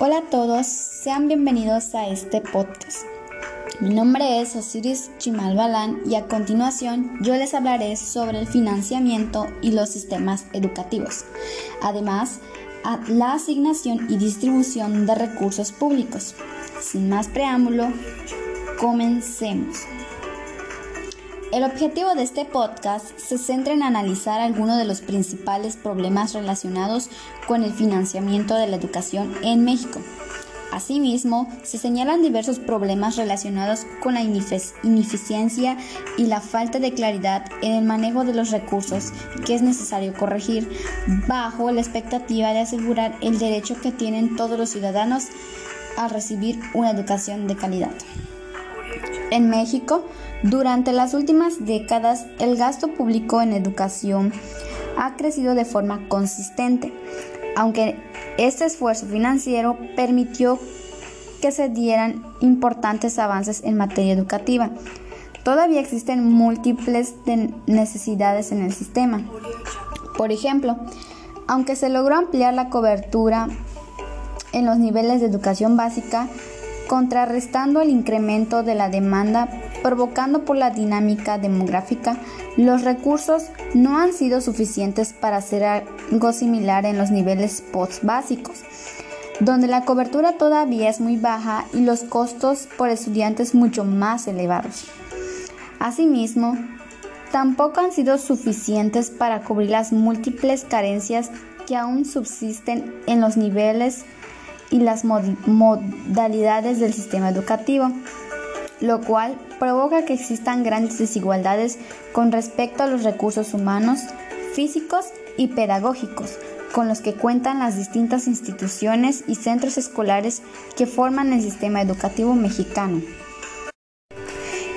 Hola a todos, sean bienvenidos a este podcast. Mi nombre es Osiris Chimal Balán y a continuación yo les hablaré sobre el financiamiento y los sistemas educativos. Además, la asignación y distribución de recursos públicos. Sin más preámbulo, comencemos. El objetivo de este podcast se centra en analizar algunos de los principales problemas relacionados con el financiamiento de la educación en México. Asimismo, se señalan diversos problemas relacionados con la ineficiencia y la falta de claridad en el manejo de los recursos que es necesario corregir bajo la expectativa de asegurar el derecho que tienen todos los ciudadanos a recibir una educación de calidad. En México, durante las últimas décadas, el gasto público en educación ha crecido de forma consistente, aunque este esfuerzo financiero permitió que se dieran importantes avances en materia educativa. Todavía existen múltiples necesidades en el sistema. Por ejemplo, aunque se logró ampliar la cobertura en los niveles de educación básica, contrarrestando el incremento de la demanda provocando por la dinámica demográfica, los recursos no han sido suficientes para hacer algo similar en los niveles post básicos, donde la cobertura todavía es muy baja y los costos por estudiantes mucho más elevados. Asimismo, tampoco han sido suficientes para cubrir las múltiples carencias que aún subsisten en los niveles y las modalidades del sistema educativo, lo cual provoca que existan grandes desigualdades con respecto a los recursos humanos, físicos y pedagógicos con los que cuentan las distintas instituciones y centros escolares que forman el sistema educativo mexicano.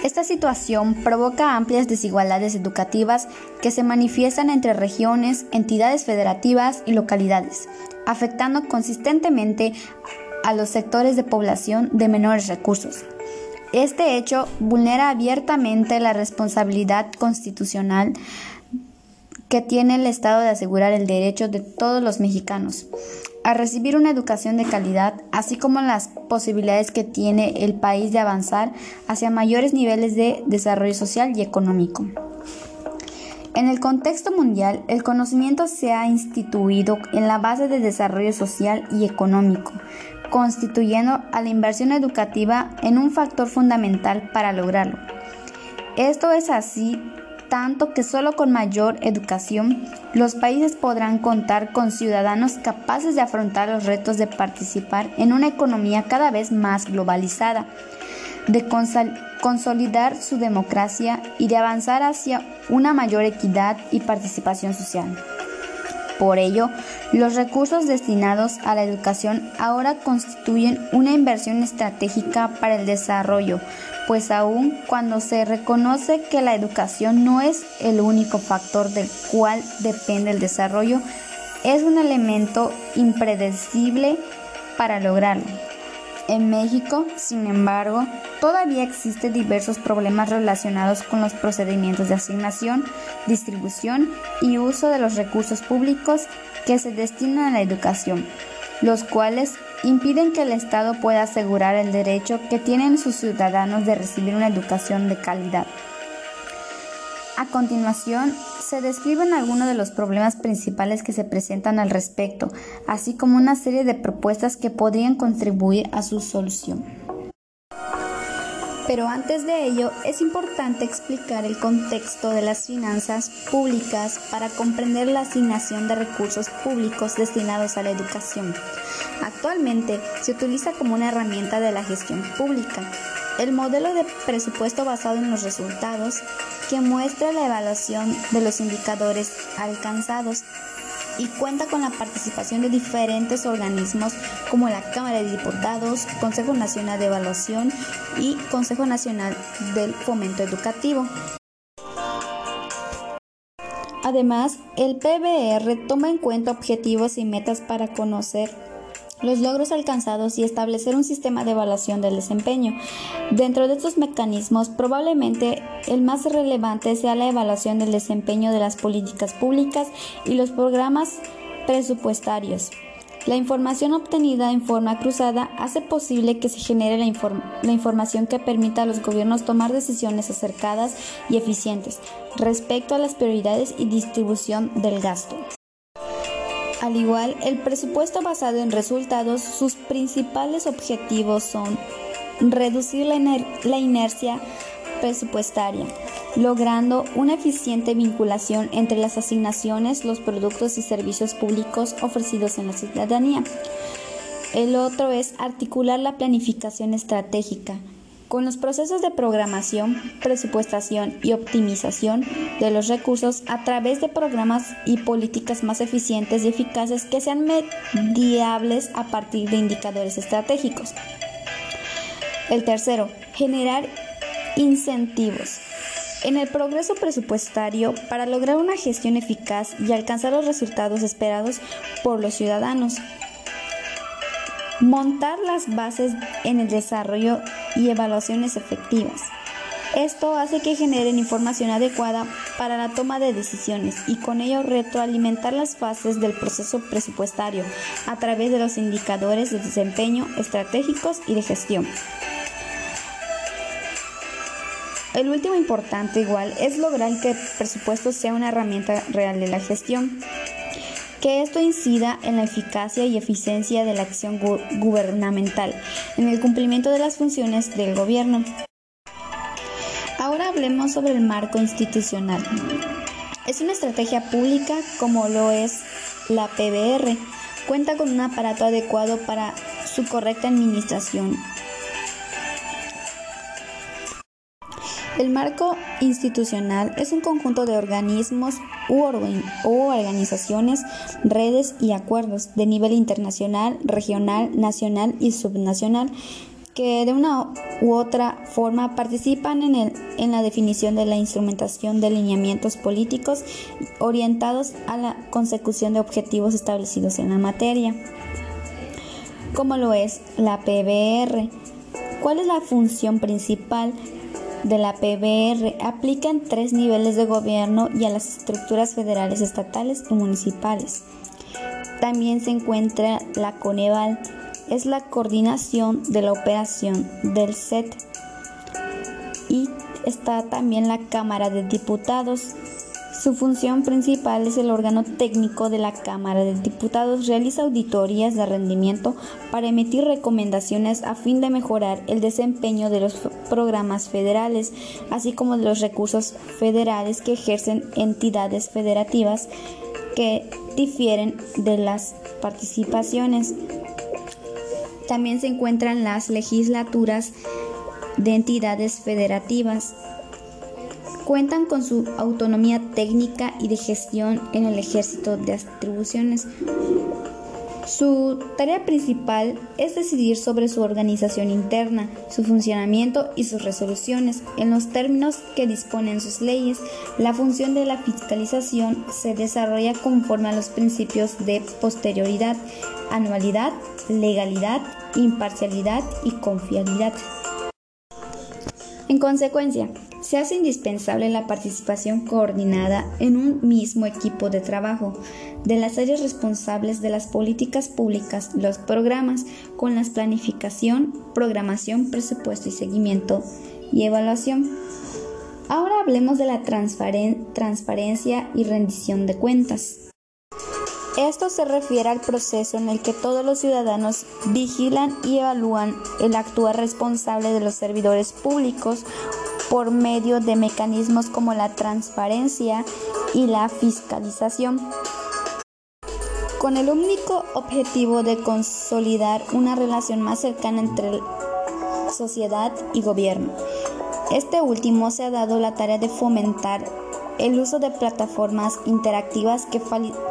Esta situación provoca amplias desigualdades educativas que se manifiestan entre regiones, entidades federativas y localidades, afectando consistentemente a los sectores de población de menores recursos. Este hecho vulnera abiertamente la responsabilidad constitucional que tiene el Estado de asegurar el derecho de todos los mexicanos a recibir una educación de calidad, así como las posibilidades que tiene el país de avanzar hacia mayores niveles de desarrollo social y económico. En el contexto mundial, el conocimiento se ha instituido en la base de desarrollo social y económico, constituyendo a la inversión educativa en un factor fundamental para lograrlo. Esto es así tanto que solo con mayor educación los países podrán contar con ciudadanos capaces de afrontar los retos de participar en una economía cada vez más globalizada, de consolidar su democracia y de avanzar hacia una mayor equidad y participación social. Por ello, los recursos destinados a la educación ahora constituyen una inversión estratégica para el desarrollo, pues aun cuando se reconoce que la educación no es el único factor del cual depende el desarrollo, es un elemento impredecible para lograrlo. En México, sin embargo, todavía existen diversos problemas relacionados con los procedimientos de asignación, distribución y uso de los recursos públicos que se destinan a la educación, los cuales impiden que el Estado pueda asegurar el derecho que tienen sus ciudadanos de recibir una educación de calidad. A continuación, se describen algunos de los problemas principales que se presentan al respecto, así como una serie de propuestas que podrían contribuir a su solución. Pero antes de ello, es importante explicar el contexto de las finanzas públicas para comprender la asignación de recursos públicos destinados a la educación. Actualmente se utiliza como una herramienta de la gestión pública. El modelo de presupuesto basado en los resultados que muestra la evaluación de los indicadores alcanzados y cuenta con la participación de diferentes organismos como la Cámara de Diputados, Consejo Nacional de Evaluación y Consejo Nacional del Fomento Educativo. Además, el PBR toma en cuenta objetivos y metas para conocer los logros alcanzados y establecer un sistema de evaluación del desempeño. Dentro de estos mecanismos, probablemente el más relevante sea la evaluación del desempeño de las políticas públicas y los programas presupuestarios. La información obtenida en forma cruzada hace posible que se genere la, la, información que permita a los gobiernos tomar decisiones acercadas y eficientes respecto a las prioridades y distribución del gasto. Al igual, el presupuesto basado en resultados, sus principales objetivos son reducir la, la inercia presupuestaria, logrando una eficiente vinculación entre las asignaciones, los productos y servicios públicos ofrecidos en la ciudadanía. El otro es articular la planificación estratégica con los procesos de programación, presupuestación y optimización de los recursos a través de programas y políticas más eficientes y eficaces que sean mediables a partir de indicadores estratégicos. El tercero, generar incentivos. En el progreso presupuestario, para lograr una gestión eficaz y alcanzar los resultados esperados por los ciudadanos, montar las bases en el desarrollo y evaluaciones efectivas. Esto hace que generen información adecuada para la toma de decisiones y con ello retroalimentar las fases del proceso presupuestario a través de los indicadores de desempeño estratégicos y de gestión. El último importante igual es lograr que el presupuesto sea una herramienta real de la gestión, que esto incida en la eficacia y eficiencia de la acción gubernamental, en el cumplimiento de las funciones del gobierno. Ahora hablemos sobre el marco institucional. Es una estrategia pública como lo es la PBR. Cuenta con un aparato adecuado para su correcta administración El marco institucional es un conjunto de organismos u, organizaciones, redes y acuerdos de nivel internacional, regional, nacional y subnacional que de una u otra forma participan en, el, en la definición de la instrumentación de lineamientos políticos orientados a la consecución de objetivos establecidos en la materia, como lo es la PBR. ¿Cuál es la función principal? De la PBR aplica en tres niveles de gobierno y a las estructuras federales, estatales y municipales. También se encuentra la Coneval, es la coordinación de la operación del SET. Y está también la Cámara de Diputados, su función principal es el órgano técnico de la Cámara de Diputados. Realiza auditorías de rendimiento para emitir recomendaciones a fin de mejorar el desempeño de los programas federales, así como de los recursos federales que ejercen entidades federativas que difieren de las participaciones. También se encuentran las legislaturas de entidades federativas cuentan con su autonomía técnica y de gestión en el ejército de atribuciones. Su tarea principal es decidir sobre su organización interna, su funcionamiento y sus resoluciones en los términos que disponen sus leyes. La función de la fiscalización se desarrolla conforme a los principios de posterioridad, anualidad, legalidad, imparcialidad y confiabilidad. En consecuencia, se hace indispensable la participación coordinada en un mismo equipo de trabajo de las áreas responsables de las políticas públicas, los programas, con la planificación, programación, presupuesto y seguimiento y evaluación. Ahora hablemos de la transparencia y rendición de cuentas. Esto se refiere al proceso en el que todos los ciudadanos vigilan y evalúan el actuar responsable de los servidores públicos por medio de mecanismos como la transparencia y la fiscalización, con el único objetivo de consolidar una relación más cercana entre sociedad y gobierno. Este último se ha dado la tarea de fomentar el uso de plataformas interactivas que,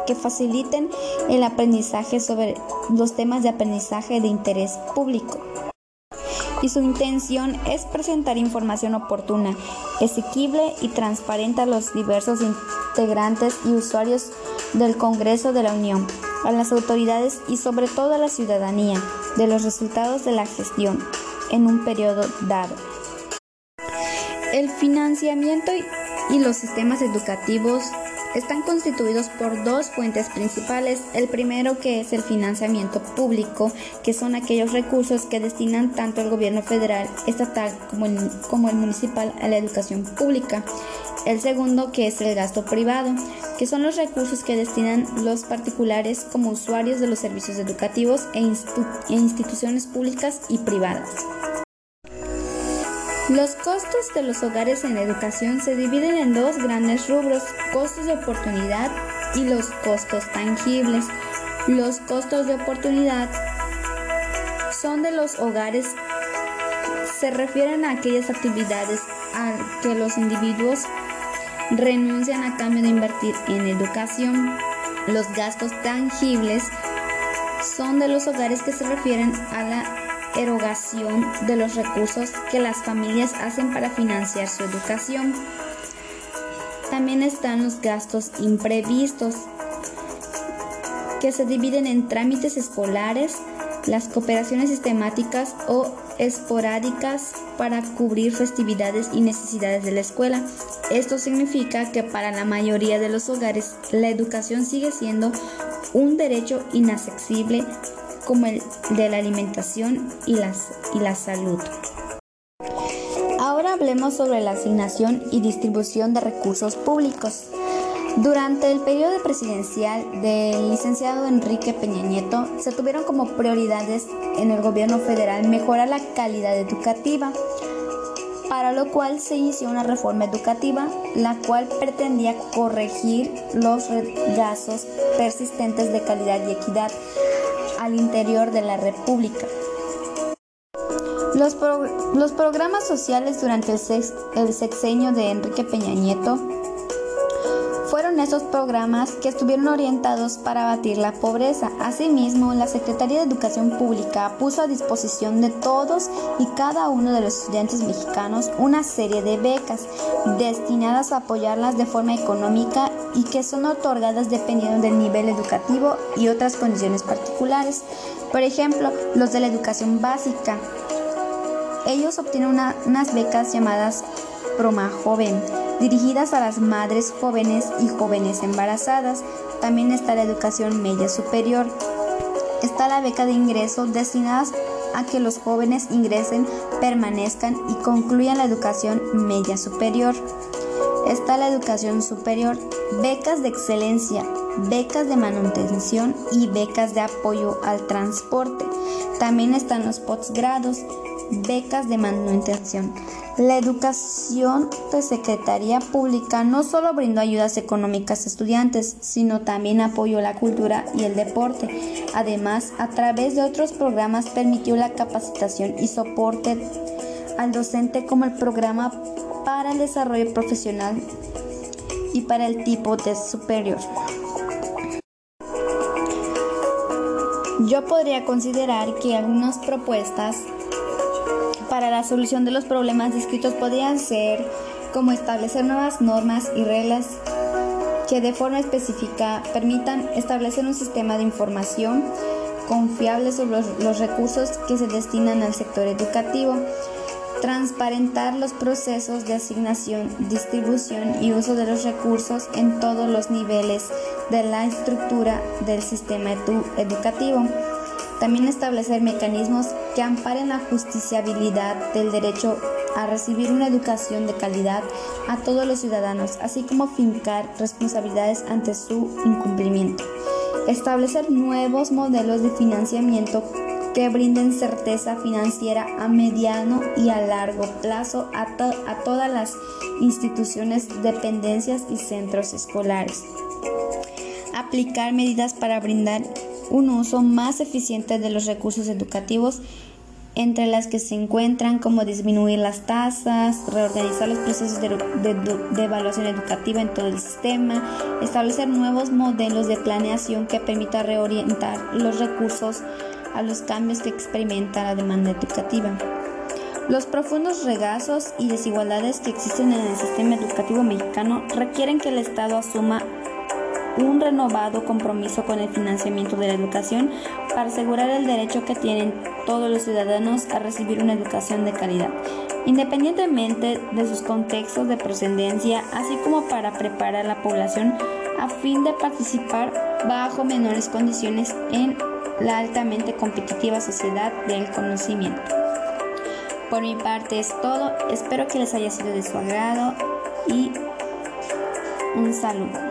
que, faciliten el aprendizaje sobre los temas de aprendizaje de interés público. Y su intención es presentar información oportuna, asequible y transparente a los diversos integrantes y usuarios del Congreso de la Unión, a las autoridades y sobre todo a la ciudadanía de los resultados de la gestión en un periodo dado. El financiamiento y los sistemas educativos están constituidos por dos fuentes principales. El primero que es el financiamiento público, que son aquellos recursos que destinan tanto el gobierno federal, estatal como el, municipal a la educación pública. El segundo que es el gasto privado, que son los recursos que destinan los particulares como usuarios de los servicios educativos e, e instituciones públicas y privadas. Los costos de los hogares en educación se dividen en dos grandes rubros, costos de oportunidad y los costos tangibles. Los costos de oportunidad son de los hogares, se refieren a aquellas actividades a que los individuos renuncian a cambio de invertir en educación. Los gastos tangibles son de los hogares que se refieren a la erogación de los recursos que las familias hacen para financiar su educación. También están los gastos imprevistos, que se dividen en trámites escolares, las cooperaciones sistemáticas o esporádicas para cubrir festividades y necesidades de la escuela. Esto significa que para la mayoría de los hogares la educación sigue siendo un derecho inaccesible como el de la alimentación y, y la salud. Ahora hablemos sobre la asignación y distribución de recursos públicos. Durante el periodo presidencial del licenciado Enrique Peña Nieto, se tuvieron como prioridades en el gobierno federal mejorar la calidad educativa, para lo cual se inició una reforma educativa, la cual pretendía corregir los regasos persistentes de calidad y equidad al interior de la República. Los, programas sociales durante el, sexenio de Enrique Peña Nieto fueron esos programas que estuvieron orientados para abatir la pobreza. Asimismo, la Secretaría de Educación Pública puso a disposición de todos y cada uno de los estudiantes mexicanos una serie de becas destinadas a apoyarlas de forma económica y que son otorgadas dependiendo del nivel educativo y otras condiciones particulares. Por ejemplo, los de la educación básica. Ellos obtienen unas becas llamadas Proma Joven, dirigidas a las madres jóvenes y jóvenes embarazadas. También está la educación media superior. Está la beca de ingreso destinada a que los jóvenes ingresen, permanezcan y concluyan la educación media superior está la educación superior, becas de excelencia, becas de manutención y becas de apoyo al transporte. También están los posgrados, becas de manutención. La educación de Secretaría Pública no solo brindó ayudas económicas a estudiantes, sino también apoyó la cultura y el deporte. Además, a través de otros programas permitió la capacitación y soporte al docente como el programa para el desarrollo profesional y para el tipo de superior. Yo podría considerar que algunas propuestas para la solución de los problemas descritos podrían ser como establecer nuevas normas y reglas que de forma específica permitan establecer un sistema de información confiable sobre los recursos que se destinan al sector educativo transparentar los procesos de asignación, distribución y uso de los recursos en todos los niveles de la estructura del sistema educativo. También establecer mecanismos que amparen la justiciabilidad del derecho a recibir una educación de calidad a todos los ciudadanos, así como fincar responsabilidades ante su incumplimiento. Establecer nuevos modelos de financiamiento que brinden certeza financiera a mediano y a largo plazo a, todas las instituciones, dependencias y centros escolares. Aplicar medidas para brindar un uso más eficiente de los recursos educativos entre las que se encuentran como disminuir las tasas, reorganizar los procesos de, de, evaluación educativa en todo el sistema, establecer nuevos modelos de planeación que permita reorientar los recursos a los cambios que experimenta la demanda educativa. Los profundos regazos y desigualdades que existen en el sistema educativo mexicano requieren que el Estado asuma un renovado compromiso con el financiamiento de la educación para asegurar el derecho que tienen todos los ciudadanos a recibir una educación de calidad, independientemente de sus contextos de procedencia, así como para preparar a la población a fin de participar bajo menores condiciones en la altamente competitiva sociedad del conocimiento. Por mi parte es todo, espero que les haya sido de su agrado y un saludo.